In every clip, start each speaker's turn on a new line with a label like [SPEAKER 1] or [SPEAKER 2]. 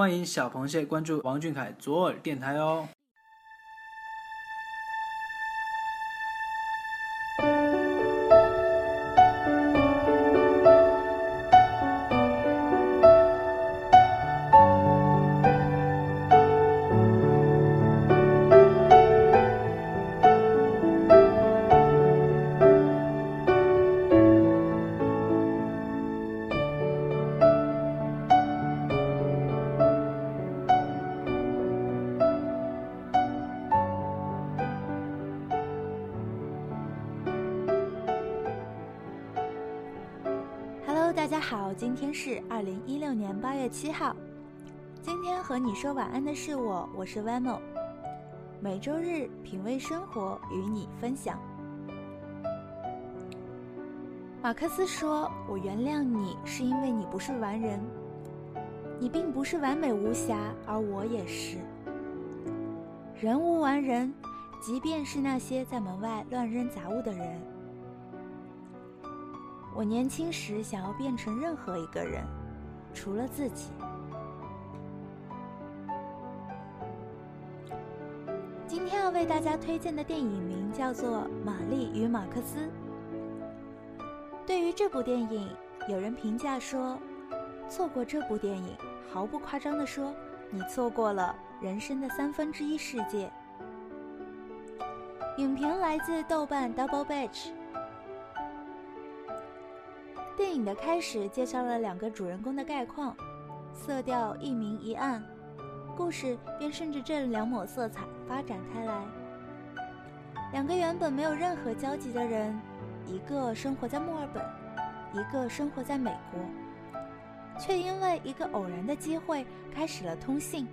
[SPEAKER 1] 欢迎小螃蟹关注王俊凯左耳电台哦。
[SPEAKER 2] 家好，今天是二零一六年八月七号。今天和你说晚安的是我，我是 Vamo。每周日品味生活，与你分享。马克思说：“我原谅你，是因为你不是完人，你并不是完美无瑕，而我也是。人无完人，即便是那些在门外乱扔杂物的人。”我年轻时想要变成任何一个人，除了自己。今天要为大家推荐的电影名叫做《玛丽与马克思》。对于这部电影，有人评价说：“错过这部电影，毫不夸张的说，你错过了人生的三分之一世界。”影评来自豆瓣 Double Batch。电影的开始介绍了两个主人公的概况，色调一明一暗，故事便顺着这两抹色彩发展开来。两个原本没有任何交集的人，一个生活在墨尔本，一个生活在美国，却因为一个偶然的机会开始了通信。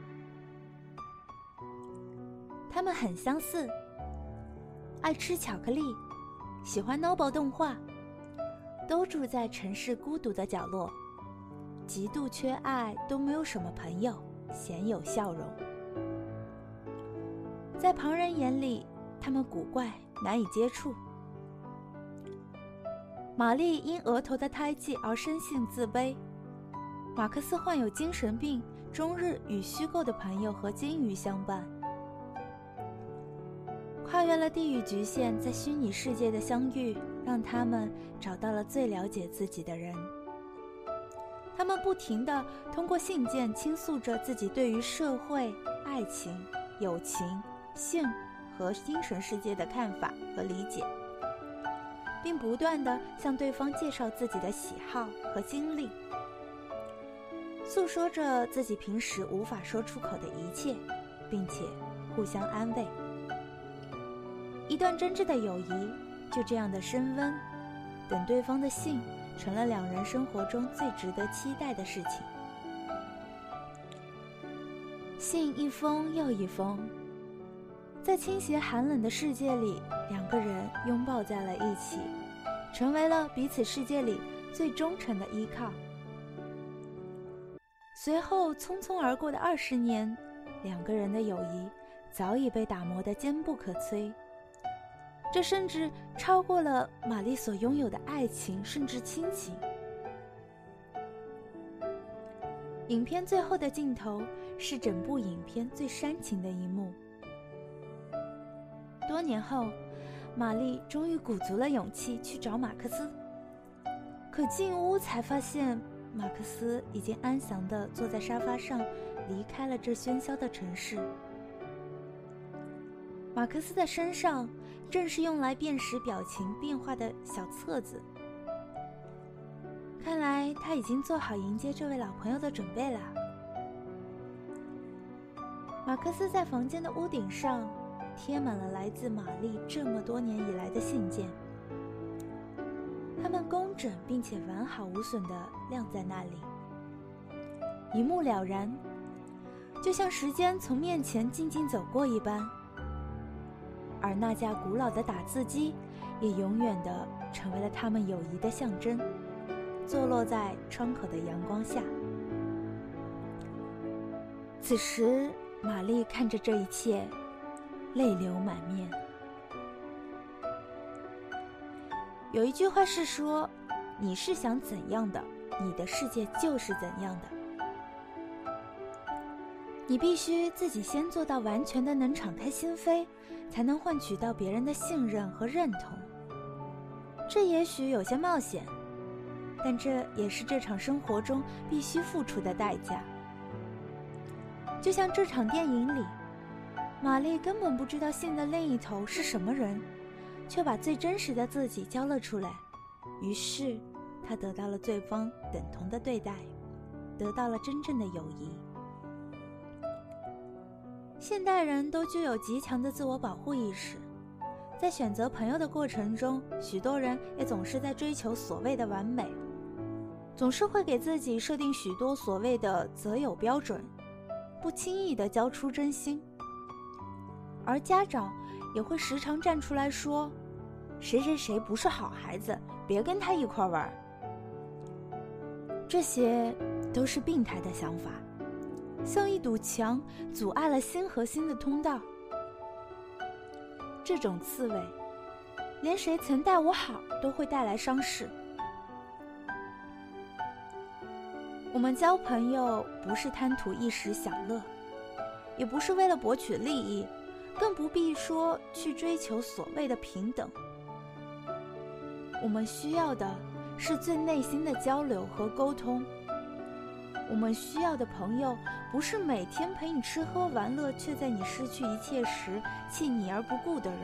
[SPEAKER 2] 他们很相似，爱吃巧克力，喜欢 Noble 动画。都住在城市孤独的角落，极度缺爱，都没有什么朋友，鲜有笑容。在旁人眼里，他们古怪，难以接触。玛丽因额头的胎记而生性自卑，马克思患有精神病，终日与虚构的朋友和金鱼相伴，跨越了地域局限，在虚拟世界的相遇。让他们找到了最了解自己的人。他们不停地通过信件倾诉着自己对于社会、爱情、友情、性和精神世界的看法和理解，并不断地向对方介绍自己的喜好和经历，诉说着自己平时无法说出口的一切，并且互相安慰。一段真挚的友谊。就这样的升温，等对方的信，成了两人生活中最值得期待的事情。信一封又一封，在倾斜寒冷的世界里，两个人拥抱在了一起，成为了彼此世界里最忠诚的依靠。随后匆匆而过的二十年，两个人的友谊早已被打磨得坚不可摧。这甚至超过了玛丽所拥有的爱情，甚至亲情。影片最后的镜头是整部影片最煽情的一幕。多年后，玛丽终于鼓足了勇气去找马克思，可进屋才发现，马克思已经安详的坐在沙发上，离开了这喧嚣的城市。马克思的身上正是用来辨识表情变化的小册子。看来他已经做好迎接这位老朋友的准备了。马克思在房间的屋顶上贴满了来自玛丽这么多年以来的信件，它们工整并且完好无损的晾在那里，一目了然，就像时间从面前静静走过一般。而那架古老的打字机，也永远的成为了他们友谊的象征，坐落在窗口的阳光下。此时，玛丽看着这一切，泪流满面。有一句话是说：“你是想怎样的，你的世界就是怎样的。”你必须自己先做到完全的能敞开心扉，才能换取到别人的信任和认同。这也许有些冒险，但这也是这场生活中必须付出的代价。就像这场电影里，玛丽根本不知道信的另一头是什么人，却把最真实的自己交了出来，于是她得到了对方等同的对待，得到了真正的友谊。现代人都具有极强的自我保护意识，在选择朋友的过程中，许多人也总是在追求所谓的完美，总是会给自己设定许多所谓的择友标准，不轻易的交出真心。而家长也会时常站出来说：“谁谁谁不是好孩子，别跟他一块玩。”这些都是病态的想法。像一堵墙，阻碍了心和心的通道。这种刺猬，连谁曾待我好都会带来伤势。我们交朋友不是贪图一时享乐，也不是为了博取利益，更不必说去追求所谓的平等。我们需要的是最内心的交流和沟通。我们需要的朋友，不是每天陪你吃喝玩乐，却在你失去一切时弃你而不顾的人，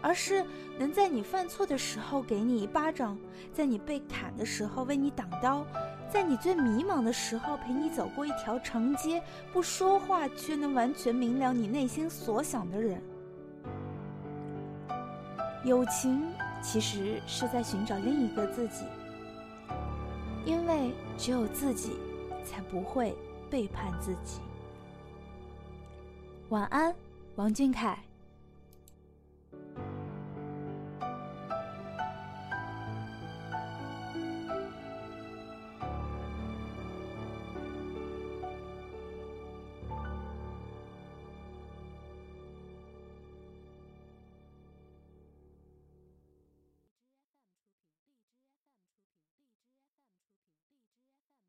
[SPEAKER 2] 而是能在你犯错的时候给你一巴掌，在你被砍的时候为你挡刀，在你最迷茫的时候陪你走过一条长街，不说话却能完全明了你内心所想的人。友情其实是在寻找另一个自己。因为只有自己，才不会背叛自己。晚安，王俊凯。